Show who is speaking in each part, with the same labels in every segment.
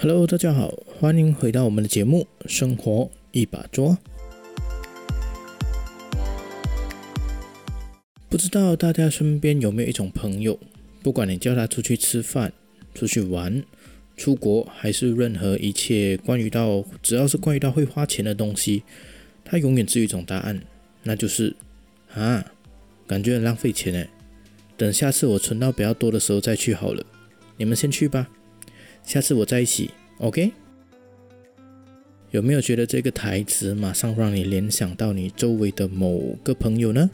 Speaker 1: Hello，大家好，欢迎回到我们的节目《生活一把捉》。不知道大家身边有没有一种朋友，不管你叫他出去吃饭、出去玩、出国，还是任何一切关于到只要是关于到会花钱的东西，他永远只有一种答案，那就是啊，感觉很浪费钱哎。等下次我存到比较多的时候再去好了，你们先去吧，下次我再一起，OK？有没有觉得这个台词马上让你联想到你周围的某个朋友呢？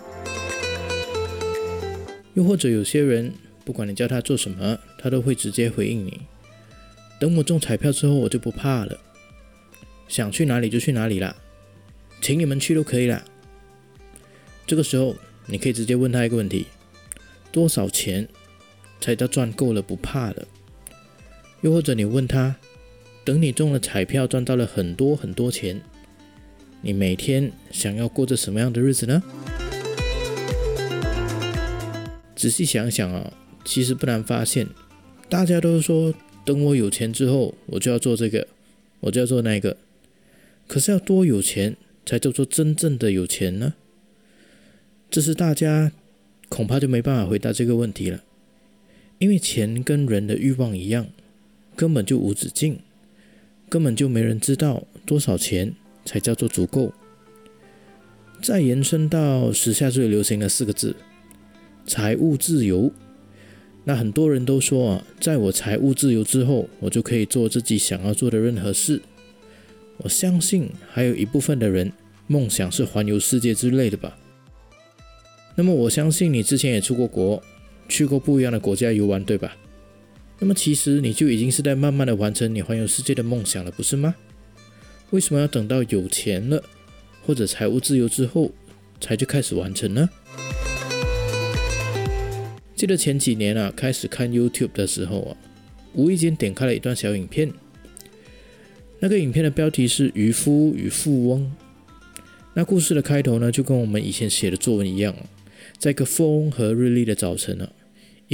Speaker 1: 又或者有些人，不管你叫他做什么，他都会直接回应你：“等我中彩票之后，我就不怕了，想去哪里就去哪里啦，请你们去都可以啦。”这个时候，你可以直接问他一个问题：多少钱才叫赚够了不怕了？又或者你问他：等你中了彩票，赚到了很多很多钱，你每天想要过着什么样的日子呢？仔细想想啊，其实不难发现，大家都说等我有钱之后，我就要做这个，我就要做那个。可是要多有钱才叫做真正的有钱呢？这是大家恐怕就没办法回答这个问题了，因为钱跟人的欲望一样，根本就无止境，根本就没人知道多少钱才叫做足够。再延伸到时下最流行的四个字。财务自由，那很多人都说啊，在我财务自由之后，我就可以做自己想要做的任何事。我相信还有一部分的人梦想是环游世界之类的吧。那么我相信你之前也出过国，去过不一样的国家游玩，对吧？那么其实你就已经是在慢慢的完成你环游世界的梦想了，不是吗？为什么要等到有钱了或者财务自由之后才就开始完成呢？记得前几年啊，开始看 YouTube 的时候啊，无意间点开了一段小影片。那个影片的标题是《渔夫与富翁》。那故事的开头呢，就跟我们以前写的作文一样，在一个风和日丽的早晨啊，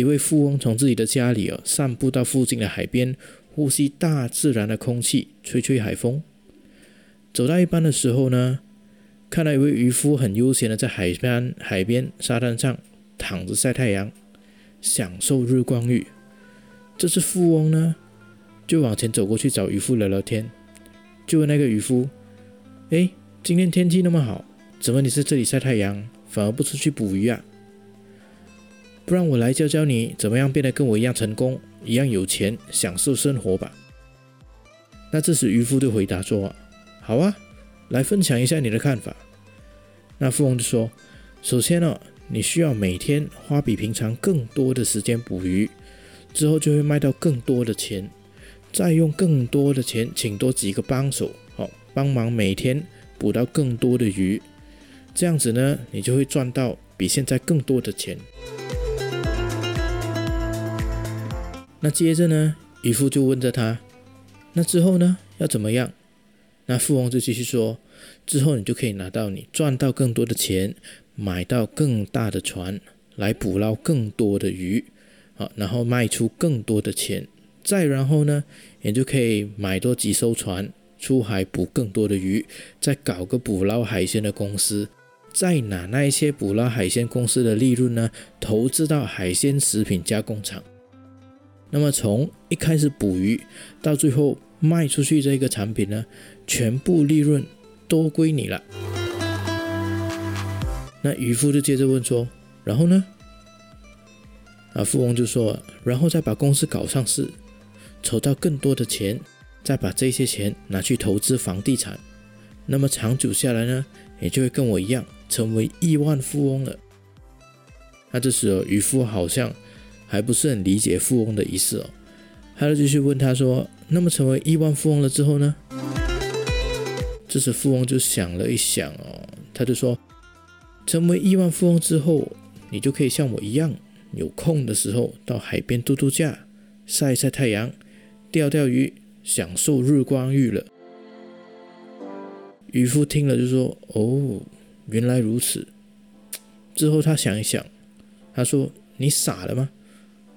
Speaker 1: 一位富翁从自己的家里啊，散步到附近的海边，呼吸大自然的空气，吹吹海风。走到一半的时候呢，看到一位渔夫很悠闲的在海边海边沙滩上躺着晒太阳。享受日光浴，这只富翁呢，就往前走过去找渔夫聊聊天，就问那个渔夫：“哎，今天天气那么好，怎么你在这里晒太阳，反而不出去捕鱼啊？不然我来教教你，怎么样变得跟我一样成功，一样有钱，享受生活吧。”那这时渔夫就回答说：“好啊，来分享一下你的看法。”那富翁就说：“首先呢。”你需要每天花比平常更多的时间捕鱼，之后就会卖到更多的钱，再用更多的钱请多几个帮手，好帮忙每天捕到更多的鱼，这样子呢，你就会赚到比现在更多的钱。那接着呢，渔夫就问着他，那之后呢，要怎么样？那富翁就继续说，之后你就可以拿到你赚到更多的钱。买到更大的船来捕捞更多的鱼，好，然后卖出更多的钱，再然后呢，也就可以买多几艘船出海捕更多的鱼，再搞个捕捞海鲜的公司，再拿那一些捕捞海鲜公司的利润呢，投资到海鲜食品加工厂。那么从一开始捕鱼到最后卖出去这个产品呢，全部利润都归你了。那渔夫就接着问说：“然后呢？”啊，富翁就说：“然后再把公司搞上市，筹到更多的钱，再把这些钱拿去投资房地产。那么长久下来呢，也就会跟我一样成为亿万富翁了。”那这时候渔夫好像还不是很理解富翁的意思哦，他就继续问他说：“那么成为亿万富翁了之后呢？”这时富翁就想了一想哦，他就说。成为亿万富翁之后，你就可以像我一样，有空的时候到海边度度假、晒一晒太阳、钓钓鱼，享受日光浴了。渔夫听了就说：“哦，原来如此。”之后他想一想，他说：“你傻了吗？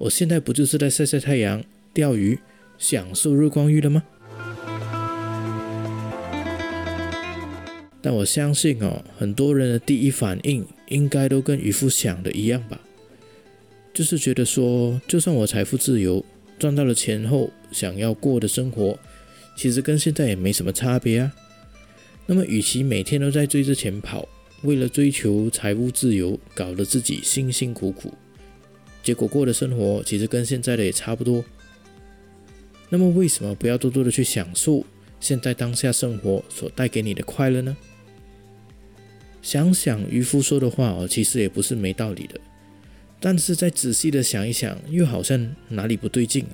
Speaker 1: 我现在不就是在晒晒太阳、钓鱼、享受日光浴了吗？但我相信哦，很多人的第一反应应该都跟渔夫想的一样吧，就是觉得说，就算我财富自由，赚到了钱后，想要过的生活，其实跟现在也没什么差别啊。那么，与其每天都在追着钱跑，为了追求财务自由，搞得自己辛辛苦苦，结果过的生活其实跟现在的也差不多。那么，为什么不要多多的去享受现在当下生活所带给你的快乐呢？想想渔夫说的话哦，其实也不是没道理的，但是再仔细的想一想，又好像哪里不对劲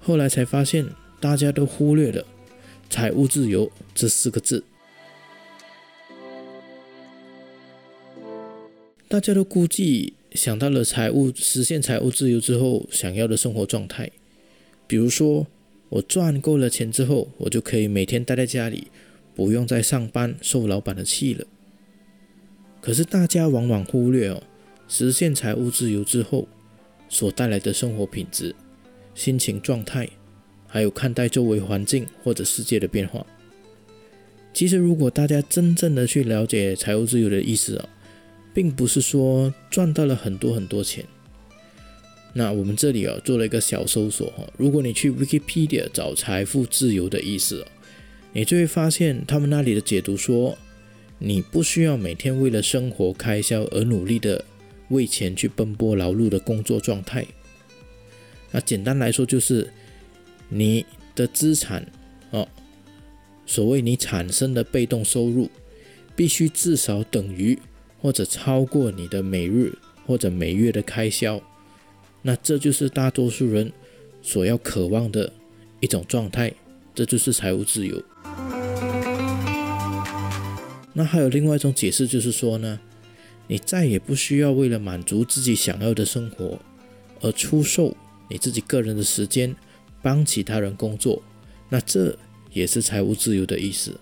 Speaker 1: 后来才发现，大家都忽略了“财务自由”这四个字。大家都估计想到了财务实现财务自由之后想要的生活状态，比如说我赚够了钱之后，我就可以每天待在家里，不用再上班受老板的气了。可是大家往往忽略哦，实现财务自由之后所带来的生活品质、心情状态，还有看待周围环境或者世界的变化。其实，如果大家真正的去了解财务自由的意思啊，并不是说赚到了很多很多钱。那我们这里啊做了一个小搜索哈，如果你去 Wikipedia 找财富自由的意思你就会发现他们那里的解读说。你不需要每天为了生活开销而努力的为钱去奔波劳碌的工作状态。那简单来说就是你的资产哦，所谓你产生的被动收入，必须至少等于或者超过你的每日或者每月的开销。那这就是大多数人所要渴望的一种状态，这就是财务自由。那还有另外一种解释，就是说呢，你再也不需要为了满足自己想要的生活而出售你自己个人的时间，帮其他人工作。那这也是财务自由的意思。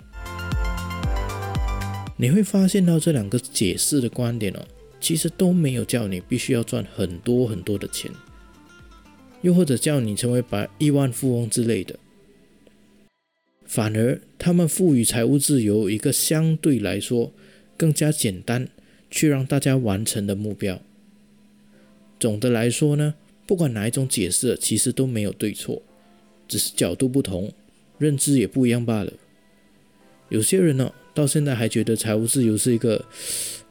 Speaker 1: 你会发现到这两个解释的观点哦，其实都没有叫你必须要赚很多很多的钱，又或者叫你成为百亿万富翁之类的。反而，他们赋予财务自由一个相对来说更加简单、去让大家完成的目标。总的来说呢，不管哪一种解释，其实都没有对错，只是角度不同，认知也不一样罢了。有些人呢，到现在还觉得财务自由是一个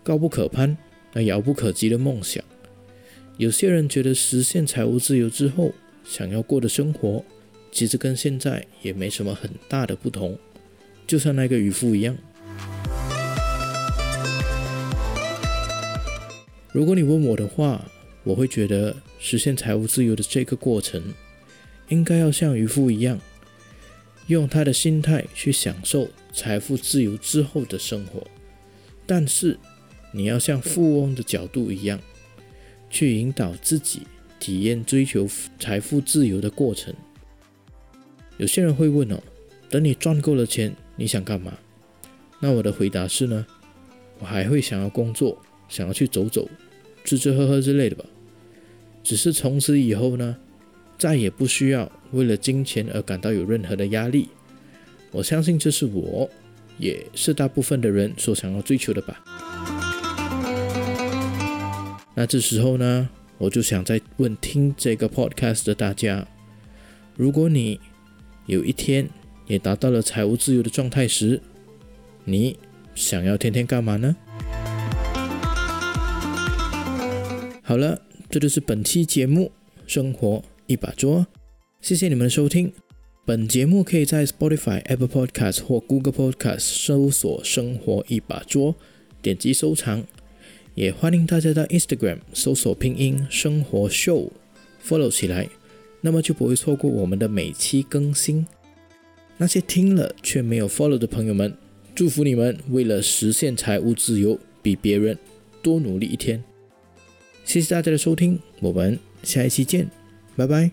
Speaker 1: 高不可攀、那遥不可及的梦想；有些人觉得实现财务自由之后，想要过的生活。其实跟现在也没什么很大的不同，就像那个渔夫一样。如果你问我的话，我会觉得实现财务自由的这个过程，应该要像渔夫一样，用他的心态去享受财富自由之后的生活。但是，你要像富翁的角度一样，去引导自己体验追求财富自由的过程。有些人会问哦，等你赚够了钱，你想干嘛？那我的回答是呢，我还会想要工作，想要去走走，吃吃喝喝之类的吧。只是从此以后呢，再也不需要为了金钱而感到有任何的压力。我相信这是我，也是大部分的人所想要追求的吧。那这时候呢，我就想再问听这个 podcast 的大家，如果你有一天也达到了财务自由的状态时，你想要天天干嘛呢？好了，这就是本期节目《生活一把桌》，谢谢你们的收听。本节目可以在 Spotify、Apple Podcast 或 Google Podcast 搜索“生活一把桌”，点击收藏。也欢迎大家到 Instagram 搜索拼音“生活秀 ”，follow 起来。那么就不会错过我们的每期更新。那些听了却没有 follow 的朋友们，祝福你们为了实现财务自由，比别人多努力一天。谢谢大家的收听，我们下一期见，拜拜。